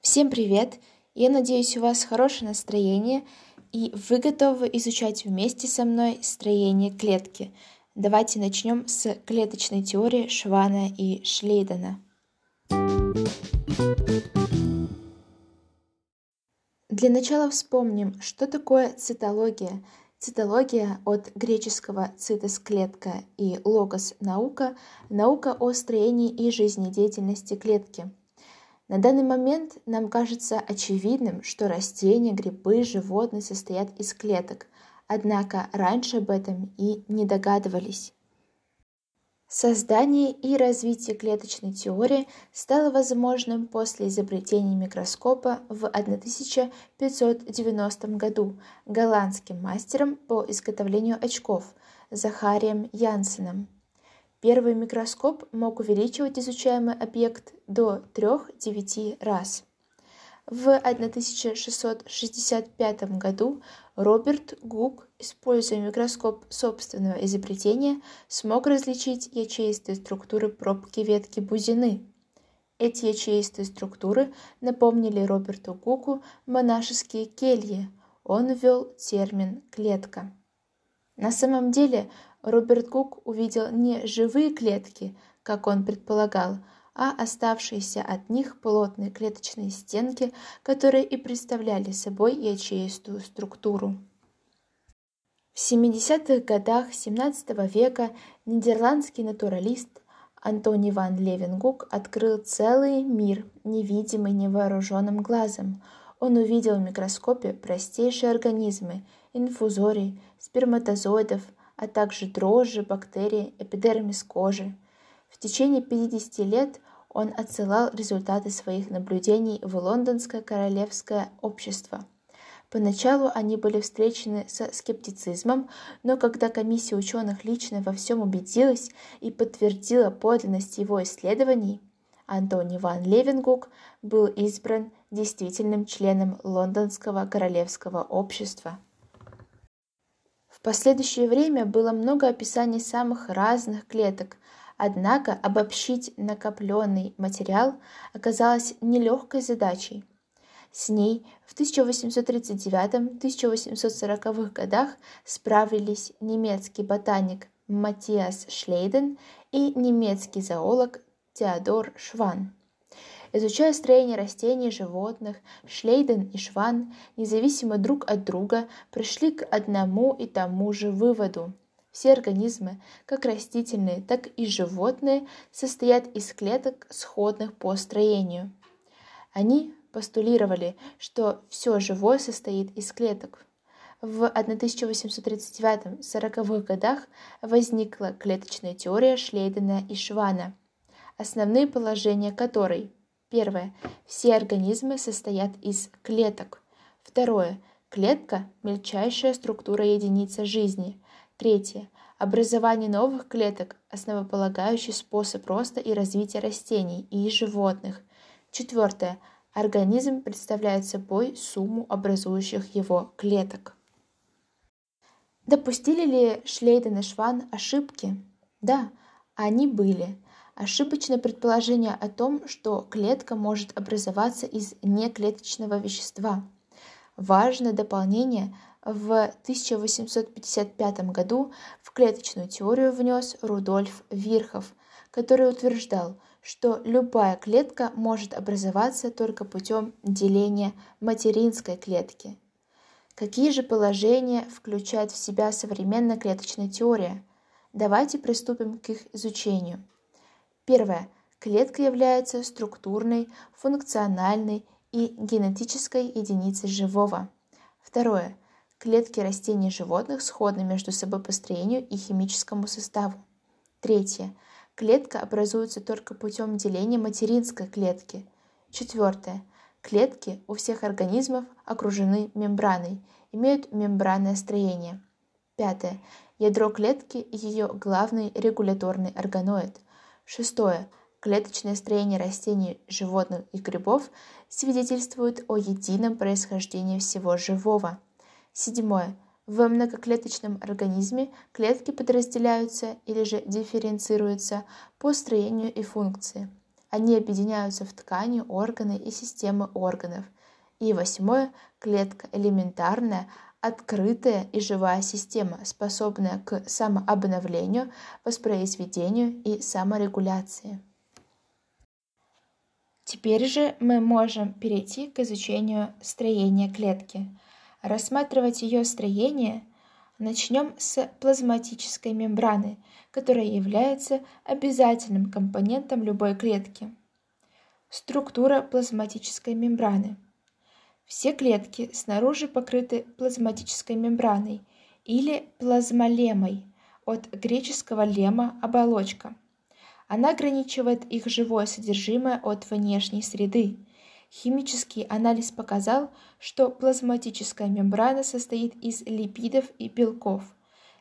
Всем привет! Я надеюсь, у вас хорошее настроение, и вы готовы изучать вместе со мной строение клетки. Давайте начнем с клеточной теории Швана и Шлейдена. Для начала вспомним, что такое цитология. Цитология от греческого «цитос» – клетка и «логос» – наука, наука о строении и жизнедеятельности клетки. На данный момент нам кажется очевидным, что растения, грибы, животные состоят из клеток, однако раньше об этом и не догадывались. Создание и развитие клеточной теории стало возможным после изобретения микроскопа в 1590 году голландским мастером по изготовлению очков Захарием Янсеном. Первый микроскоп мог увеличивать изучаемый объект до 3-9 раз. В 1665 году Роберт Гук, используя микроскоп собственного изобретения, смог различить ячеистые структуры пробки ветки бузины. Эти ячеистые структуры напомнили Роберту Гуку монашеские кельи. Он ввел термин «клетка». На самом деле Роберт Гук увидел не живые клетки, как он предполагал, а оставшиеся от них плотные клеточные стенки, которые и представляли собой ячеистую структуру. В 70-х годах XVII века нидерландский натуралист Антони ван Левенгук открыл целый мир, невидимый невооруженным глазом. Он увидел в микроскопе простейшие организмы, инфузорий, сперматозоидов, а также дрожжи, бактерии, эпидермис кожи. В течение 50 лет он отсылал результаты своих наблюдений в Лондонское королевское общество. Поначалу они были встречены со скептицизмом, но когда комиссия ученых лично во всем убедилась и подтвердила подлинность его исследований, Антони ван Левенгук был избран действительным членом Лондонского королевского общества. В последующее время было много описаний самых разных клеток, Однако обобщить накопленный материал оказалось нелегкой задачей. С ней в 1839-1840 годах справились немецкий ботаник Матиас Шлейден и немецкий зоолог Теодор Шван. Изучая строение растений и животных, Шлейден и Шван, независимо друг от друга, пришли к одному и тому же выводу – все организмы, как растительные, так и животные, состоят из клеток, сходных по строению. Они постулировали, что все живое состоит из клеток. В 1839-40-х годах возникла клеточная теория Шлейдена и Швана, основные положения которой Первое. Все организмы состоят из клеток. Второе. Клетка – мельчайшая структура единица жизни – Третье. Образование новых клеток – основополагающий способ роста и развития растений и животных. Четвертое. Организм представляет собой сумму образующих его клеток. Допустили ли Шлейден и Шван ошибки? Да, они были. Ошибочное предположение о том, что клетка может образоваться из неклеточного вещества. Важное дополнение – в 1855 году в клеточную теорию внес Рудольф Вирхов, который утверждал, что любая клетка может образоваться только путем деления материнской клетки. Какие же положения включает в себя современная клеточная теория? Давайте приступим к их изучению. Первое. Клетка является структурной, функциональной и генетической единицей живого. Второе. Клетки растений и животных сходны между собой по строению и химическому составу. Третье. Клетка образуется только путем деления материнской клетки. Четвертое. Клетки у всех организмов окружены мембраной, имеют мембранное строение. Пятое. Ядро клетки – ее главный регуляторный органоид. Шестое. Клеточное строение растений, животных и грибов свидетельствует о едином происхождении всего живого. Седьмое. В многоклеточном организме клетки подразделяются или же дифференцируются по строению и функции. Они объединяются в ткани, органы и системы органов. И восьмое – клетка элементарная, открытая и живая система, способная к самообновлению, воспроизведению и саморегуляции. Теперь же мы можем перейти к изучению строения клетки. Рассматривать ее строение начнем с плазматической мембраны, которая является обязательным компонентом любой клетки. Структура плазматической мембраны. Все клетки снаружи покрыты плазматической мембраной или плазмолемой от греческого лема – оболочка – она ограничивает их живое содержимое от внешней среды. Химический анализ показал, что плазматическая мембрана состоит из липидов и белков.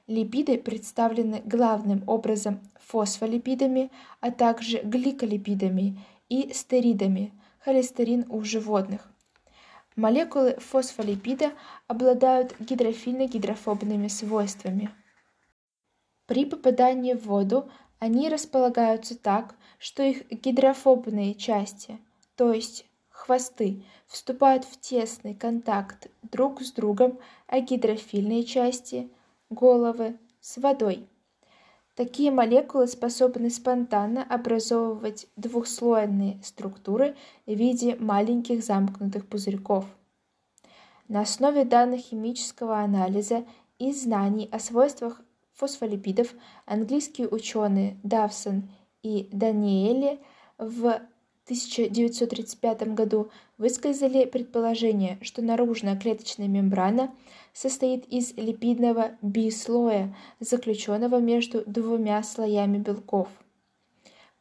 Липиды представлены главным образом фосфолипидами, а также гликолипидами и стеридами, холестерин у животных. Молекулы фосфолипида обладают гидрофильно-гидрофобными свойствами. При попадании в воду они располагаются так, что их гидрофобные части, то есть хвосты, вступают в тесный контакт друг с другом, а гидрофильные части, головы, с водой. Такие молекулы способны спонтанно образовывать двухслойные структуры в виде маленьких замкнутых пузырьков. На основе данных химического анализа и знаний о свойствах фосфолипидов английские ученые Давсон и Даниэли в 1935 году высказали предположение, что наружная клеточная мембрана состоит из липидного бислоя, заключенного между двумя слоями белков.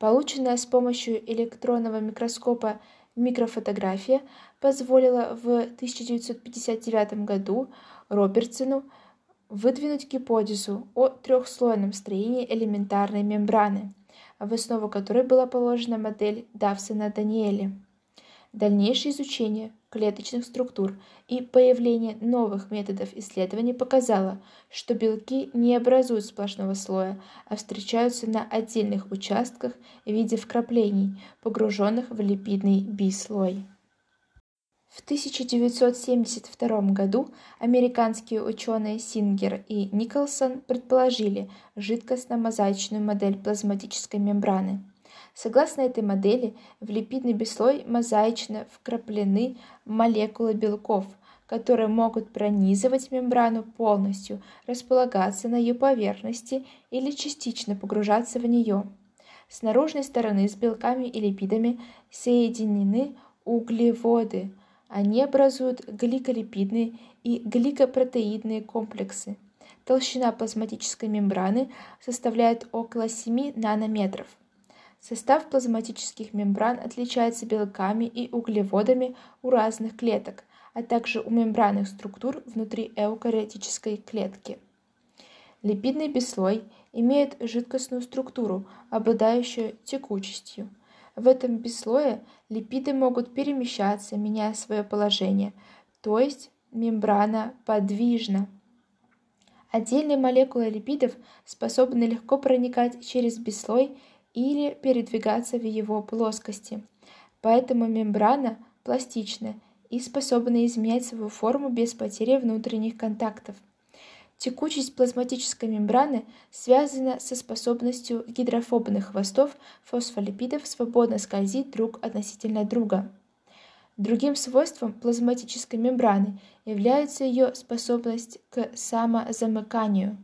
Полученная с помощью электронного микроскопа микрофотография позволила в 1959 году Робертсону выдвинуть гипотезу о трехслойном строении элементарной мембраны, в основу которой была положена модель Давсона-Даниэли. Дальнейшее изучение клеточных структур и появление новых методов исследований показало, что белки не образуют сплошного слоя, а встречаются на отдельных участках в виде вкраплений, погруженных в липидный бислой. В 1972 году американские ученые Сингер и Николсон предположили жидкостно-мозаичную модель плазматической мембраны. Согласно этой модели, в липидный бислой мозаично вкраплены молекулы белков, которые могут пронизывать мембрану полностью, располагаться на ее поверхности или частично погружаться в нее. С наружной стороны с белками и липидами соединены углеводы – они образуют гликолипидные и гликопротеидные комплексы. Толщина плазматической мембраны составляет около 7 нанометров. Состав плазматических мембран отличается белками и углеводами у разных клеток, а также у мембранных структур внутри эукариотической клетки. Липидный бесслой имеет жидкостную структуру, обладающую текучестью – в этом бесслое липиды могут перемещаться, меняя свое положение, то есть мембрана подвижна. Отдельные молекулы липидов способны легко проникать через бесслой или передвигаться в его плоскости. Поэтому мембрана пластична и способна изменять свою форму без потери внутренних контактов. Текучесть плазматической мембраны связана со способностью гидрофобных хвостов фосфолипидов свободно скользить друг относительно друга. Другим свойством плазматической мембраны является ее способность к самозамыканию.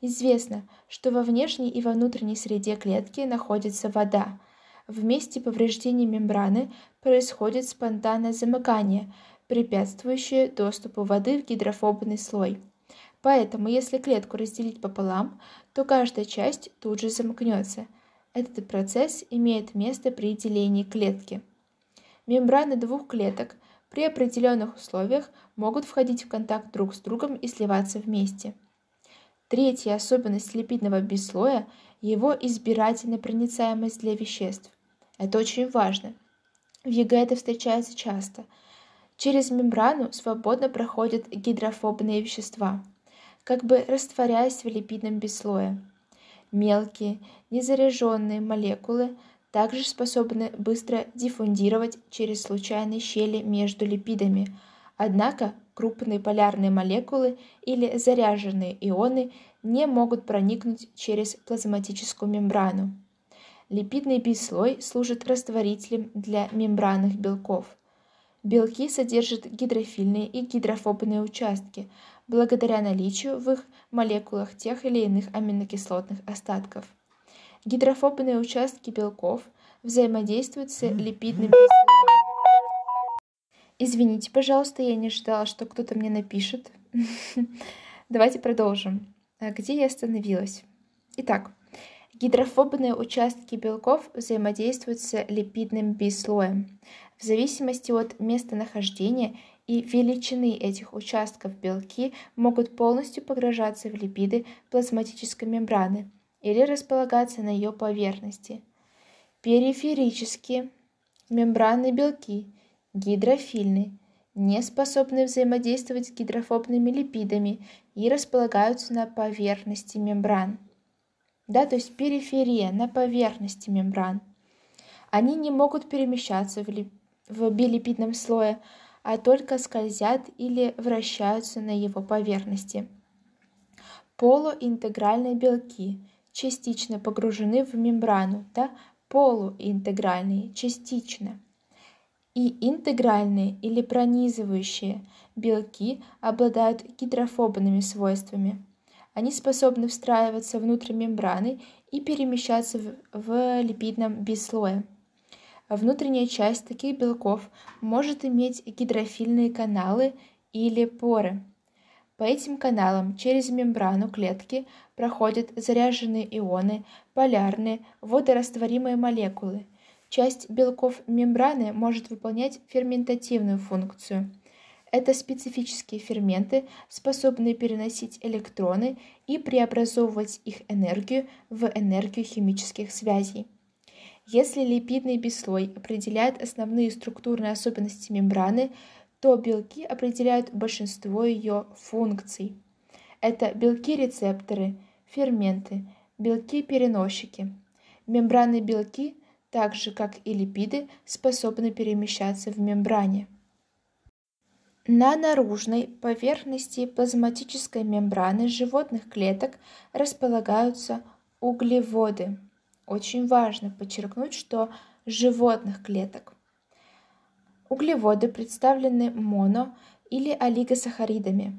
Известно, что во внешней и во внутренней среде клетки находится вода. В месте повреждения мембраны происходит спонтанное замыкание, препятствующее доступу воды в гидрофобный слой. Поэтому, если клетку разделить пополам, то каждая часть тут же замкнется. Этот процесс имеет место при делении клетки. Мембраны двух клеток при определенных условиях могут входить в контакт друг с другом и сливаться вместе. Третья особенность липидного бислоя – его избирательная проницаемость для веществ. Это очень важно. В ЕГЭ это встречается часто. Через мембрану свободно проходят гидрофобные вещества – как бы растворяясь в липидном бесслое. Мелкие, незаряженные молекулы также способны быстро диффундировать через случайные щели между липидами. Однако крупные полярные молекулы или заряженные ионы не могут проникнуть через плазматическую мембрану. Липидный бислой служит растворителем для мембранных белков. Белки содержат гидрофильные и гидрофобные участки, благодаря наличию в их молекулах тех или иных аминокислотных остатков. Гидрофобные участки белков взаимодействуют с липидным бислоем. Извините, пожалуйста, я не ждала, что кто-то мне напишет. Давайте продолжим. А где я остановилась? Итак, гидрофобные участки белков взаимодействуют с липидным бислоем. В зависимости от местонахождения и величины этих участков белки могут полностью погружаться в липиды плазматической мембраны или располагаться на ее поверхности. Периферические мембранные белки гидрофильны, не способны взаимодействовать с гидрофобными липидами и располагаются на поверхности мембран. Да, то есть периферия на поверхности мембран. Они не могут перемещаться в, лип... в билипидном слое, а только скользят или вращаются на его поверхности. Полуинтегральные белки частично погружены в мембрану, да, полуинтегральные частично. И интегральные или пронизывающие белки обладают гидрофобными свойствами. Они способны встраиваться внутрь мембраны и перемещаться в, в липидном бислое. Внутренняя часть таких белков может иметь гидрофильные каналы или поры. По этим каналам через мембрану клетки проходят заряженные ионы, полярные, водорастворимые молекулы. Часть белков мембраны может выполнять ферментативную функцию. Это специфические ферменты, способные переносить электроны и преобразовывать их энергию в энергию химических связей. Если липидный бислой определяет основные структурные особенности мембраны, то белки определяют большинство ее функций. Это белки-рецепторы, ферменты, белки-переносчики. Мембранные белки, так же как и липиды, способны перемещаться в мембране. На наружной поверхности плазматической мембраны животных клеток располагаются углеводы. Очень важно подчеркнуть, что животных клеток. Углеводы представлены моно- или олигосахаридами,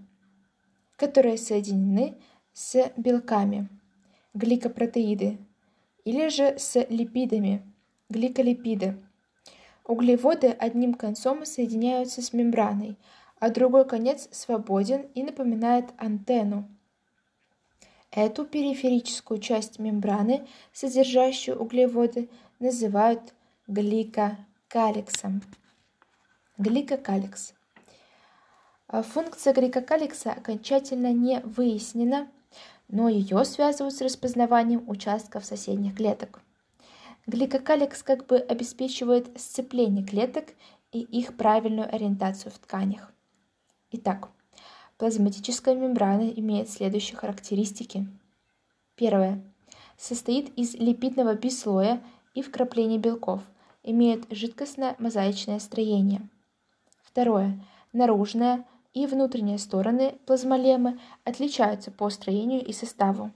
которые соединены с белками, гликопротеиды, или же с липидами, гликолипиды. Углеводы одним концом соединяются с мембраной, а другой конец свободен и напоминает антенну. Эту периферическую часть мембраны, содержащую углеводы, называют гликокалексом. Гликокалекс. А функция гликокалекса окончательно не выяснена, но ее связывают с распознаванием участков соседних клеток. Гликокалекс как бы обеспечивает сцепление клеток и их правильную ориентацию в тканях. Итак, Плазматическая мембрана имеет следующие характеристики. Первое. Состоит из липидного бислоя и вкраплений белков, имеет жидкостно-мозаичное строение. Второе. Наружная и внутренние стороны плазмолемы отличаются по строению и составу.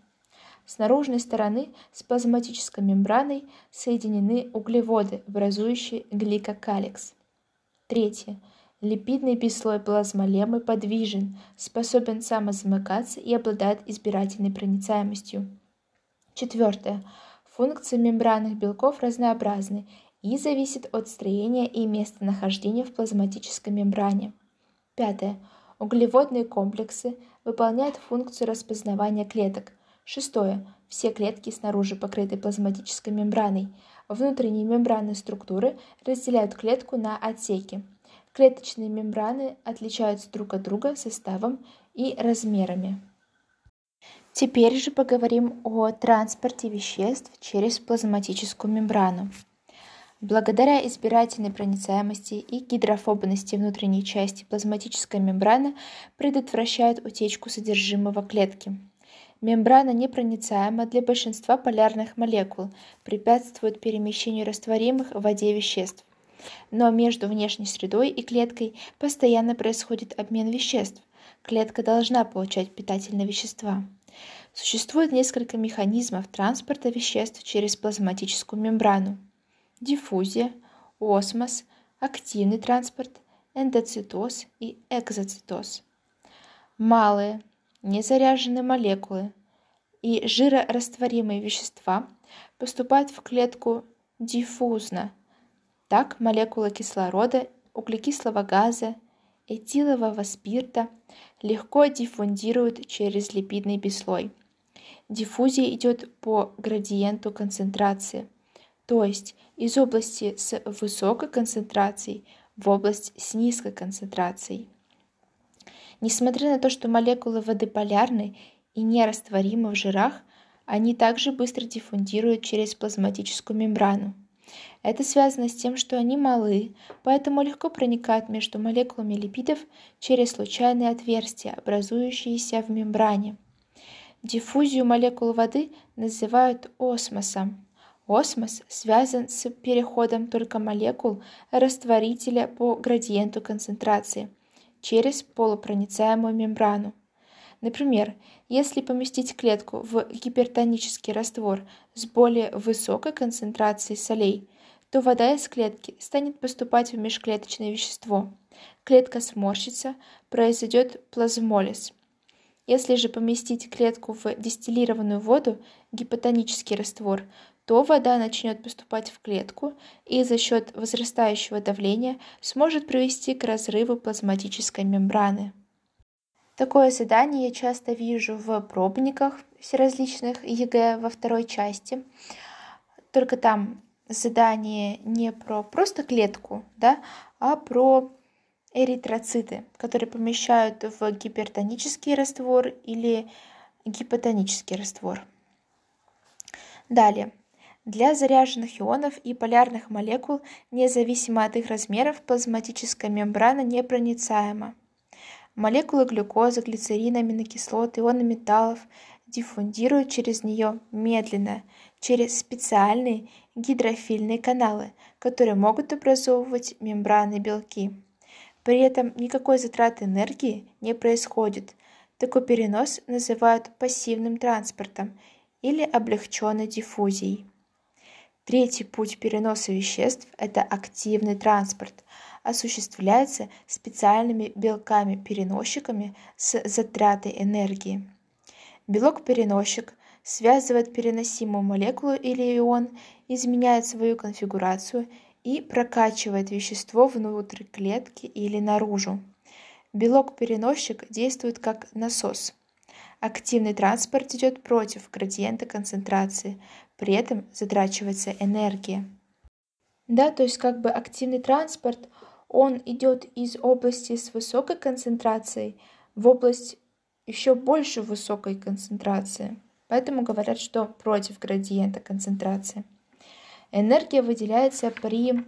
С наружной стороны с плазматической мембраной соединены углеводы, образующие гликокалекс. Третье. Липидный бислой плазмолемы подвижен, способен самозамыкаться и обладает избирательной проницаемостью. Четвертое. Функции мембранных белков разнообразны и зависят от строения и местонахождения в плазматической мембране. Пятое. Углеводные комплексы выполняют функцию распознавания клеток. Шестое. Все клетки снаружи покрыты плазматической мембраной. Внутренние мембранные структуры разделяют клетку на отсеки. Клеточные мембраны отличаются друг от друга составом и размерами. Теперь же поговорим о транспорте веществ через плазматическую мембрану. Благодаря избирательной проницаемости и гидрофобности внутренней части плазматическая мембрана предотвращает утечку содержимого клетки. Мембрана непроницаема для большинства полярных молекул, препятствует перемещению растворимых в воде веществ. Но между внешней средой и клеткой постоянно происходит обмен веществ. Клетка должна получать питательные вещества. Существует несколько механизмов транспорта веществ через плазматическую мембрану. Диффузия, осмос, активный транспорт, эндоцитоз и экзоцитоз. Малые, незаряженные молекулы и жирорастворимые вещества поступают в клетку диффузно. Так молекулы кислорода, углекислого газа, этилового спирта легко диффундируют через липидный бислой. Диффузия идет по градиенту концентрации, то есть из области с высокой концентрацией в область с низкой концентрацией. Несмотря на то, что молекулы воды полярны и нерастворимы в жирах, они также быстро диффундируют через плазматическую мембрану. Это связано с тем, что они малы, поэтому легко проникают между молекулами липидов через случайные отверстия, образующиеся в мембране. Диффузию молекул воды называют осмосом. Осмос связан с переходом только молекул растворителя по градиенту концентрации – через полупроницаемую мембрану. Например, если поместить клетку в гипертонический раствор с более высокой концентрацией солей, то вода из клетки станет поступать в межклеточное вещество. Клетка сморщится, произойдет плазмолиз. Если же поместить клетку в дистиллированную воду, гипотонический раствор, то вода начнет поступать в клетку и за счет возрастающего давления сможет привести к разрыву плазматической мембраны. Такое задание я часто вижу в пробниках всеразличных ЕГЭ во второй части. Только там задание не про просто клетку, да, а про эритроциты, которые помещают в гипертонический раствор или гипотонический раствор. Далее. Для заряженных ионов и полярных молекул, независимо от их размеров, плазматическая мембрана непроницаема. Молекулы глюкозы, глицерина, аминокислот, ионы металлов диффундируют через нее медленно, через специальные гидрофильные каналы, которые могут образовывать мембраны белки. При этом никакой затраты энергии не происходит. Такой перенос называют пассивным транспортом или облегченной диффузией. Третий путь переноса веществ – это активный транспорт. Осуществляется специальными белками-переносчиками с затратой энергии. Белок-переносчик связывает переносимую молекулу или ион, изменяет свою конфигурацию и прокачивает вещество внутрь клетки или наружу. Белок-переносчик действует как насос. Активный транспорт идет против градиента концентрации, при этом затрачивается энергия. Да, то есть как бы активный транспорт, он идет из области с высокой концентрацией в область еще больше высокой концентрации. Поэтому говорят, что против градиента концентрации. Энергия выделяется при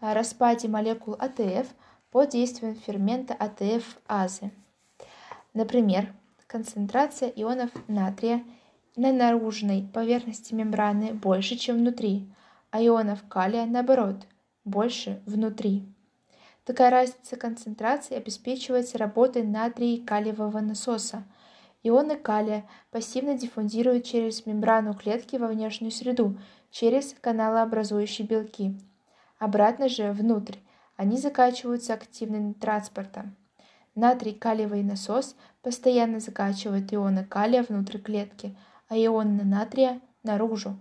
а, распаде молекул АТФ под действием фермента АТФ-азы. Например, концентрация ионов натрия на наружной поверхности мембраны больше, чем внутри, а ионов калия, наоборот, больше внутри. Такая разница концентрации обеспечивается работой натрий калиевого насоса. Ионы калия пассивно диффундируют через мембрану клетки во внешнюю среду, через каналообразующие белки. Обратно же, внутрь, они закачиваются активным транспортом. Натрий-калиевый насос постоянно закачивает ионы калия внутрь клетки, а ионы натрия наружу.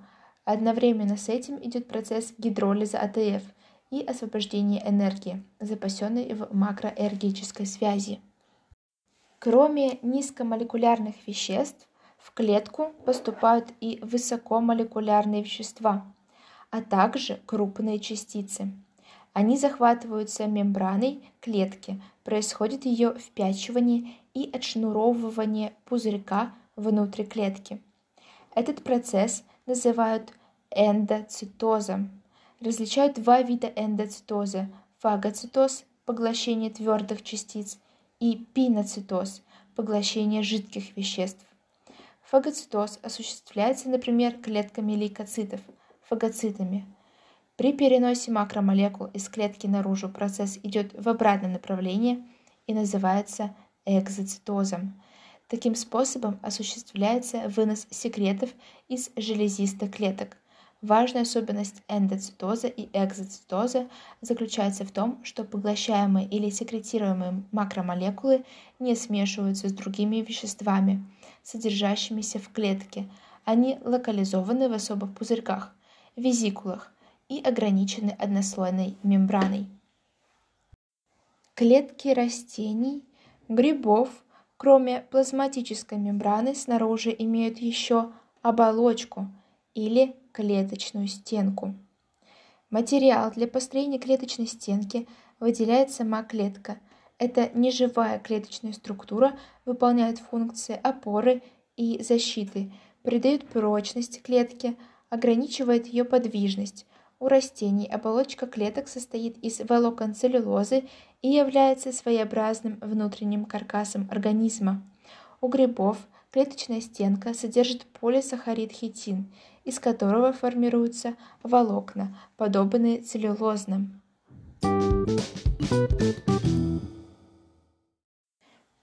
Одновременно с этим идет процесс гидролиза АТФ и освобождения энергии, запасенной в макроэргической связи. Кроме низкомолекулярных веществ, в клетку поступают и высокомолекулярные вещества, а также крупные частицы. Они захватываются мембраной клетки, происходит ее впячивание и отшнуровывание пузырька внутри клетки. Этот процесс называют эндоцитозом. Различают два вида эндоцитоза – фагоцитоз – поглощение твердых частиц и пиноцитоз – поглощение жидких веществ. Фагоцитоз осуществляется, например, клетками лейкоцитов, фагоцитами. При переносе макромолекул из клетки наружу процесс идет в обратном направлении и называется экзоцитозом. Таким способом осуществляется вынос секретов из железистых клеток. Важная особенность эндоцитоза и экзоцитоза заключается в том, что поглощаемые или секретируемые макромолекулы не смешиваются с другими веществами, содержащимися в клетке. Они локализованы в особых пузырьках, визикулах, и ограничены однослойной мембраной. Клетки растений, грибов, кроме плазматической мембраны, снаружи имеют еще оболочку или клеточную стенку. Материал для построения клеточной стенки выделяет сама клетка. Эта неживая клеточная структура выполняет функции опоры и защиты, придает прочность клетке, ограничивает ее подвижность, у растений оболочка клеток состоит из волокон целлюлозы и является своеобразным внутренним каркасом организма. У грибов клеточная стенка содержит полисахарид хитин, из которого формируются волокна, подобные целлюлозным.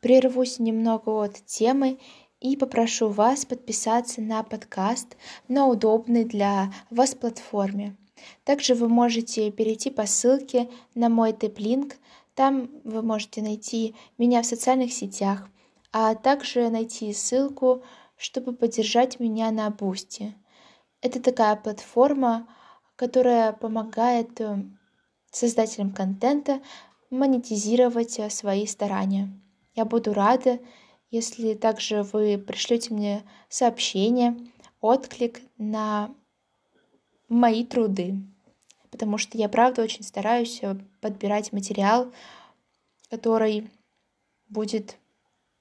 Прервусь немного от темы и попрошу вас подписаться на подкаст на удобной для вас платформе. Также вы можете перейти по ссылке на мой Taplink. Там вы можете найти меня в социальных сетях, а также найти ссылку, чтобы поддержать меня на Boosty. Это такая платформа, которая помогает э, создателям контента монетизировать э, свои старания. Я буду рада, если также вы пришлете мне сообщение, отклик на мои труды, потому что я правда очень стараюсь э, подбирать материал, который будет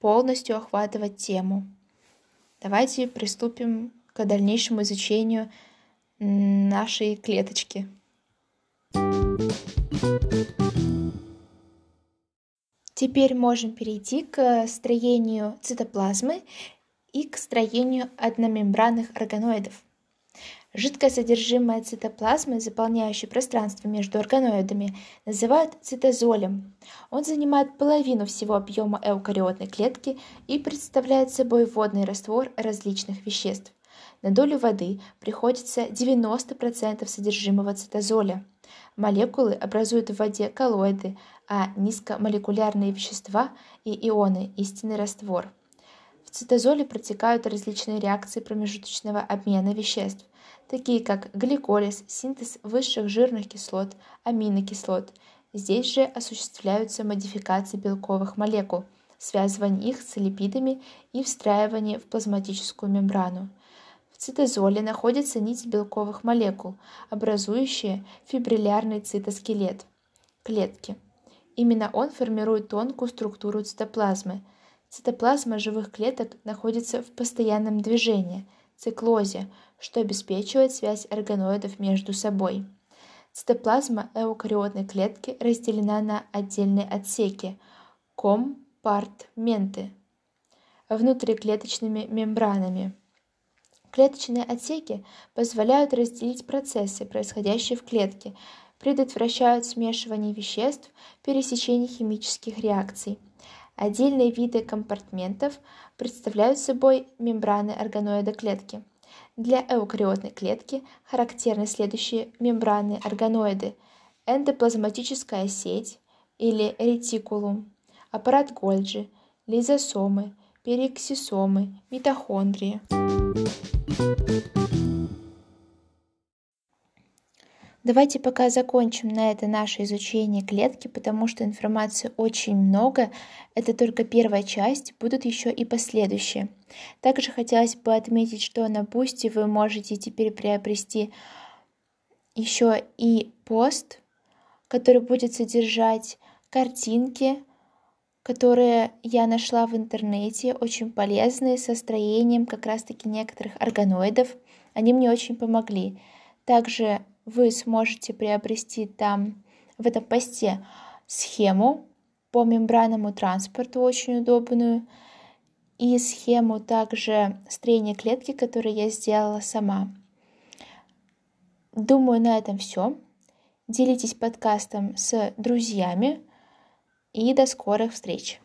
полностью охватывать тему. Давайте приступим к дальнейшему изучению нашей клеточки. Теперь можем перейти к строению цитоплазмы и к строению одномембранных органоидов. Жидкое содержимое цитоплазмы, заполняющее пространство между органоидами, называют цитозолем. Он занимает половину всего объема эукариотной клетки и представляет собой водный раствор различных веществ. На долю воды приходится 90% содержимого цитозоля. Молекулы образуют в воде коллоиды, а низкомолекулярные вещества и ионы – истинный раствор. В цитозоле протекают различные реакции промежуточного обмена веществ такие как гликолиз, синтез высших жирных кислот, аминокислот. Здесь же осуществляются модификации белковых молекул, связывание их с липидами и встраивание в плазматическую мембрану. В цитозоле находится нить белковых молекул, образующие фибриллярный цитоскелет клетки. Именно он формирует тонкую структуру цитоплазмы. Цитоплазма живых клеток находится в постоянном движении – циклозе, что обеспечивает связь органоидов между собой. Цитоплазма эукариотной клетки разделена на отдельные отсеки – компартменты внутриклеточными мембранами. Клеточные отсеки позволяют разделить процессы, происходящие в клетке, предотвращают смешивание веществ, пересечение химических реакций. Отдельные виды компартментов представляют собой мембраны органоида клетки. Для эукариотной клетки характерны следующие мембраны органоиды: эндоплазматическая сеть или ретикулум, аппарат Гольджи, лизосомы, периксисомы, митохондрии. Давайте пока закончим на это наше изучение клетки, потому что информации очень много. Это только первая часть, будут еще и последующие. Также хотелось бы отметить, что на Boosty вы можете теперь приобрести еще и пост, который будет содержать картинки, которые я нашла в интернете, очень полезные, со строением как раз-таки некоторых органоидов. Они мне очень помогли. Также вы сможете приобрести там в этом посте схему по мембранному транспорту очень удобную и схему также строения клетки, которую я сделала сама. Думаю, на этом все. Делитесь подкастом с друзьями и до скорых встреч!